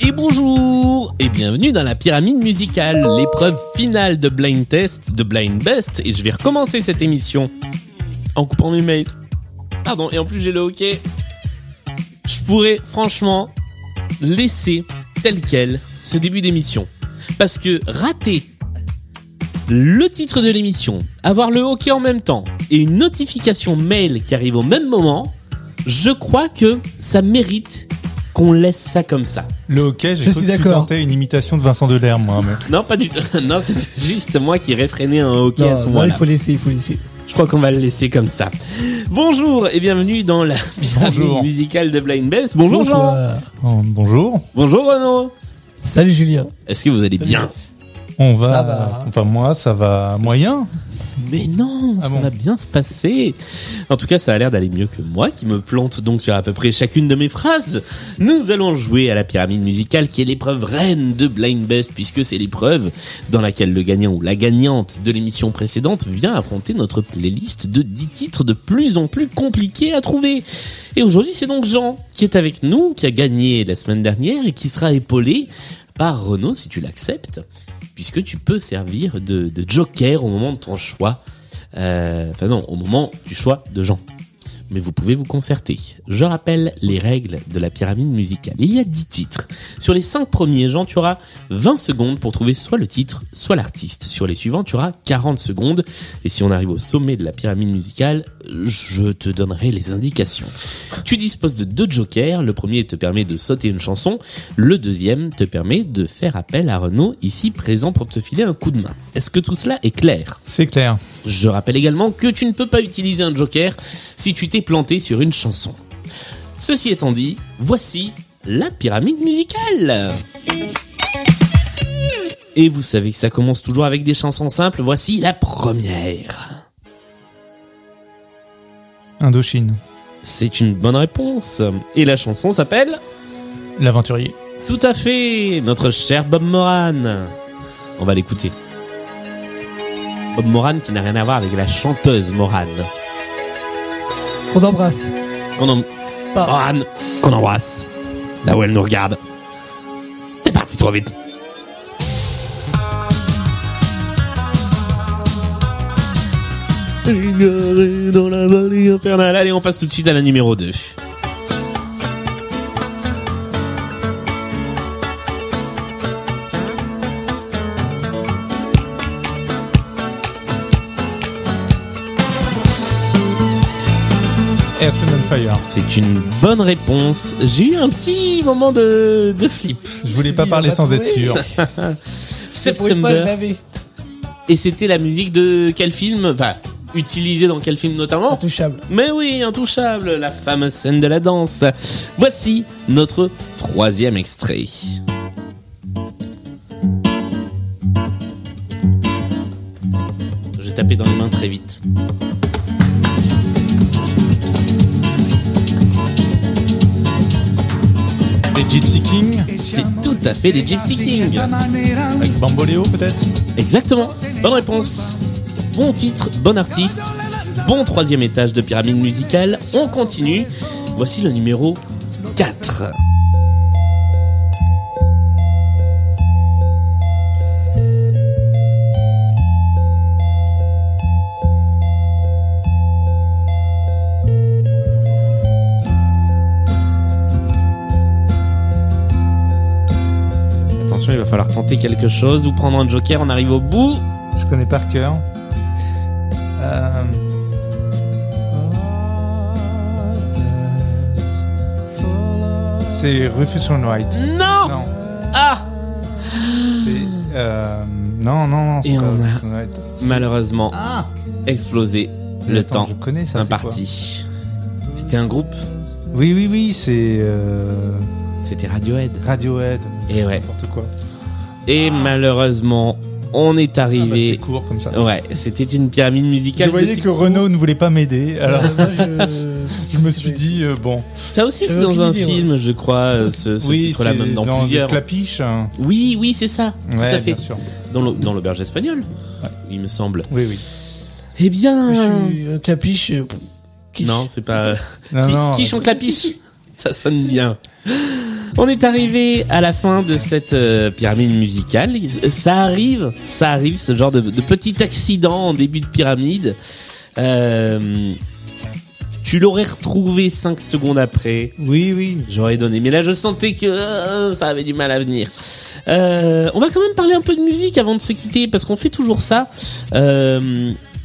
Et bonjour et bienvenue dans la pyramide musicale, l'épreuve finale de Blind Test, de Blind Best, et je vais recommencer cette émission en coupant mes mails. Pardon, et en plus j'ai le hockey. Je pourrais franchement laisser tel quel ce début d'émission. Parce que rater le titre de l'émission, avoir le hockey en même temps et une notification mail qui arrive au même moment, je crois que ça mérite qu'on laisse ça comme ça. Le hockey, j'ai Je cru suis que tu d'accord. tentais une imitation de Vincent Delerme, moi. Mais... Non, pas du tout. Non, c'était juste moi qui réfrénais un hockey à Non, ce non, il moment-là. faut laisser, il faut laisser. Je crois qu'on va le laisser comme ça. Bonjour et bienvenue dans la pyramide Bonjour. musicale de Blind Best. Bonjour Jean. Bonsoir. Oh, bonjour. Bonjour Renaud. Salut Julien. Est-ce que vous allez Salut. bien? On va. Ça va. Enfin, moi, ça va moyen. Mais non, Ah ça bon va bien se passer. En tout cas, ça a l'air d'aller mieux que moi, qui me plante donc sur à peu près chacune de mes phrases. Nous allons jouer à la pyramide musicale, qui est l'épreuve reine de Blind Best, puisque c'est l'épreuve dans laquelle le gagnant ou la gagnante de l'émission précédente vient affronter notre playlist de 10 titres de plus en plus compliqués à trouver. Et aujourd'hui, c'est donc Jean qui est avec nous, qui a gagné la semaine dernière et qui sera épaulé par Renaud, si tu l'acceptes, puisque tu peux servir de, joker au moment de ton choix. Euh, enfin non, au moment du choix de Jean. Mais vous pouvez vous concerter. Je rappelle les règles de la pyramide musicale. Il y a 10 titres. Sur les 5 premiers, Jean, tu auras 20 secondes pour trouver soit le titre, soit l'artiste. Sur les suivants, tu auras 40 secondes. Et si on arrive au sommet de la pyramide musicale, je te donnerai les indications. Tu disposes de deux jokers. Le premier te permet de sauter une chanson. Le deuxième te permet de faire appel à Renaud, ici présent pour te filer un coup de main. Est-ce que tout cela est clair? C'est clair. je rappelle également que tu ne peux pas utiliser un joker si tu t'es planté sur une chanson. Ceci étant dit, voici la pyramide musicale. Et vous savez que ça commence toujours avec des chansons simples, voici la première. Indochine. C'est une bonne réponse. Et la chanson s'appelle L'aventurier. Tout à fait, notre cher Bob Moran. On va l'écouter. Bob Moran qui n'a rien à voir avec la chanteuse Moran. On t'embrasse. Qu'on en... Moran, qu'on embrasse. Là où elle nous regarde. T'es parti trop vite. Égaré dans la vallée infernale. Allez, on passe tout de suite à la numéro 2. Earth, Wind and Fire. C'est une bonne réponse. J'ai eu un petit moment de, de flip. Je voulais pas parler sans être sûr. C'est pour une fois, je September. Et c'était la musique de quel film? Enfin, utilisée dans quel film notamment Intouchable. Mais oui, intouchable, la fameuse scène de la danse. Voici notre troisième extrait. Je vais taper dans les mains très vite. Les Gypsy King. C'est tout à fait les Gypsy Kings. Avec Bamboléo, peut-être? Exactement. Bonne réponse. Bon titre, bon artiste. Bon troisième étage de pyramide musicale. On continue. Voici le numéro 4. Attention, il va falloir tenter quelque chose ou prendre un joker. On arrive au bout. Je connais par cœur. C'est Rufus Wainwright. Non Non, Ah c'est... Euh... Non, non, non, c'est Et pas on a- Rufus Wainwright. C'est- Malheureusement, Ah explosé. Le Attends, temps Je connais ça. c'est quoi imparti. C'était un groupe. Oui, oui, oui, c'est euh... C'était Radiohead. Radiohead. Et ouais. N'importe quoi. Et malheureusement, on est Ah, bah, arrivé. c'était court comme ça. ouais, c'était une pyramide Je musicale. de voyais que Renault ne voulait pas m'aider. Alors, Euh, moi, je... Je me suis dit, euh, bon. Ça aussi, c'est dans un film, je crois, euh, ce, ce oui, titre-là, c'est même dans, dans plusieurs. Clapiche. hein. Oui, oui, c'est ça, tout à fait. bien sûr. Dans l'au- dans l'auberge espagnole, il me semble. Oui, oui. Eh bien... Je suis clapiche. euh, quiche. Non, c'est pas... Non, Qui, non, quiche en clapiche Ça sonne bien. On est arrivé à la fin de cette euh, pyramide musicale. Ça arrive, ça arrive, ce genre de, de petit accident en début de pyramide. Euh, tu l'aurais retrouvé 5 secondes après. Oui, oui. J'aurais donné. Mais là, je sentais que euh, ça avait du mal à venir. Euh, on va quand même parler un peu de musique avant de se quitter, parce qu'on fait toujours ça.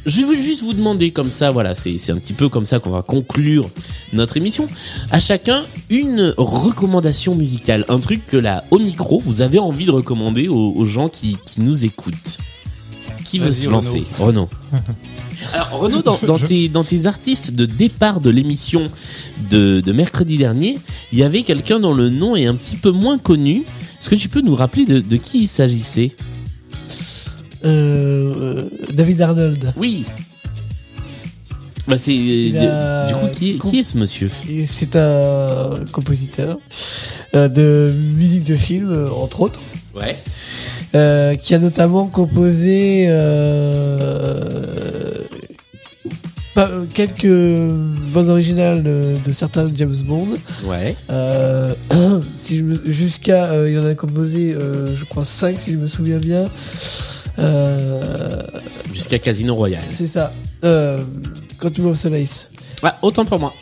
Je vais juste vous demander comme ça, voilà, c'est un petit peu comme ça qu'on va conclure notre émission. À chacun, une recommandation musicale. Un truc que là, au micro, vous avez envie de recommander aux, aux gens qui, qui nous écoutent. Qui veut se lancer? Renaud. Alors Renaud, dans, dans tes, dans tes artistes de départ de l'émission de, de mercredi dernier, il y avait quelqu'un dont le nom est un petit peu moins connu. Est-ce que tu peux nous rappeler de, de qui il s'agissait? Euh, David Arnold. Oui. Bah c'est euh, a- du coup qui est, qui est ce monsieur? C'est un compositeur euh, de musique de film, entre autres, Ouais. euh, qui a notamment composé euh, quelques bandes originales de, de certains James Bond. Ouais. Euh, si jusqu'à, il en a composé, je crois 5 si je me souviens bien. Euh, Jusqu'à Casino Royale. c'est ça. Euh, Quantum of Solace. Ah, autant pour moi.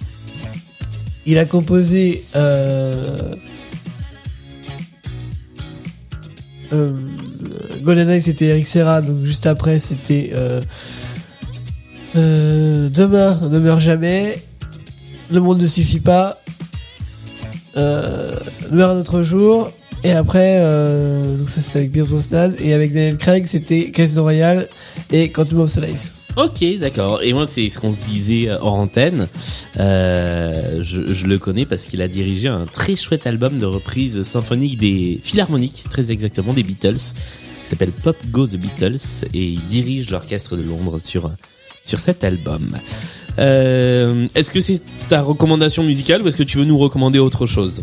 Il a composé euh, euh, GoldenEye c'était Eric Serra donc juste après c'était euh, euh, Demain ne meurt jamais Le monde ne suffit pas euh, Meurt un autre jour et après euh, donc ça c'était avec Pierre Brosnan et avec Daniel Craig c'était Casino Royale et Quantum of Solace Ok, d'accord. Et moi, c'est ce qu'on se disait euh, hors antenne. Euh, je, je le connais parce qu'il a dirigé un très chouette album de reprise symphonique des philharmoniques, très exactement des Beatles, qui s'appelle Pop Go the Beatles, et il dirige l'orchestre de Londres sur sur cet album. Euh, est-ce que c'est ta recommandation musicale ou est-ce que tu veux nous recommander autre chose?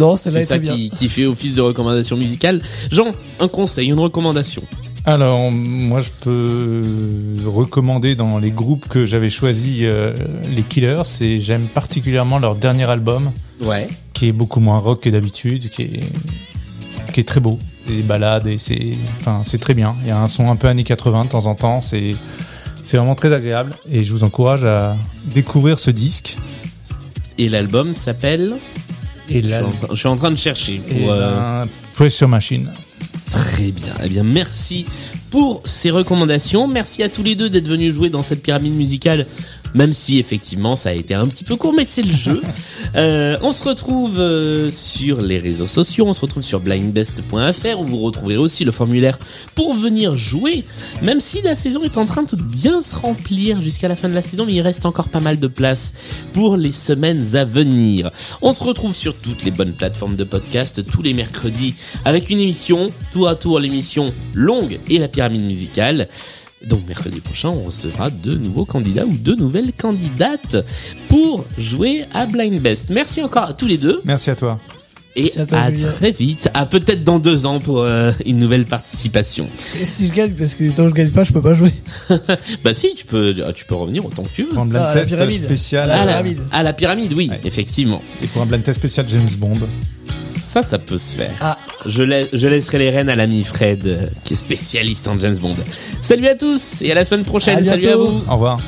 Non c'est ça qui, qui fait office de recommandation musicale. Jean, un conseil, une recommandation. Alors, moi, je peux recommander dans les groupes que j'avais choisis euh, les Killers et j'aime particulièrement leur dernier album Ouais. qui est beaucoup moins rock que d'habitude, qui est, qui est très beau. Les balades et c'est, enfin, c'est très bien. Il y a un son un peu années 80 de temps en temps. C'est, c'est vraiment très agréable et je vous encourage à découvrir ce disque. Et l'album s'appelle Et je, suis là, en train- je suis en train de chercher. Pour, euh, ben, Pressure Machine. Très bien. Eh bien, merci pour ces recommandations. Merci à tous les deux d'être venus jouer dans cette pyramide musicale, même si effectivement ça a été un petit peu court, mais c'est le jeu. Euh, on se retrouve euh, sur les réseaux sociaux, on se retrouve sur blindbest.fr où vous retrouverez aussi le formulaire pour venir jouer, même si la saison est en train de bien se remplir jusqu'à la fin de la saison, il reste encore pas mal de place pour les semaines à venir. On se retrouve sur toutes les bonnes plateformes de podcast tous les mercredis avec une émission, tour à tour l'émission longue et la pyramide musicale. Donc mercredi prochain, on recevra deux nouveaux candidats ou deux nouvelles candidates pour jouer à Blind Best. Merci encore à tous les deux Merci à toi. et à toi, à Julien. très vite, à peut-être dans deux ans pour euh, une nouvelle participation. Et si je gagne, parce que tant que je gagne pas, je peux pas jouer. Bah si, tu peux, tu peux revenir autant que tu veux. Pour un Ah, blind à la test pyramide. spécial. À la À la, pyramide. à la pyramide, oui, Ouais. effectivement. Et pour un blind test spécial James Bond. Ça, ça peut se faire. Ah. Je, lai- je laisserai les rênes à l'ami Fred, euh, qui est spécialiste en James Bond. Salut à tous et à la semaine prochaine. À Salut à vous. Au revoir.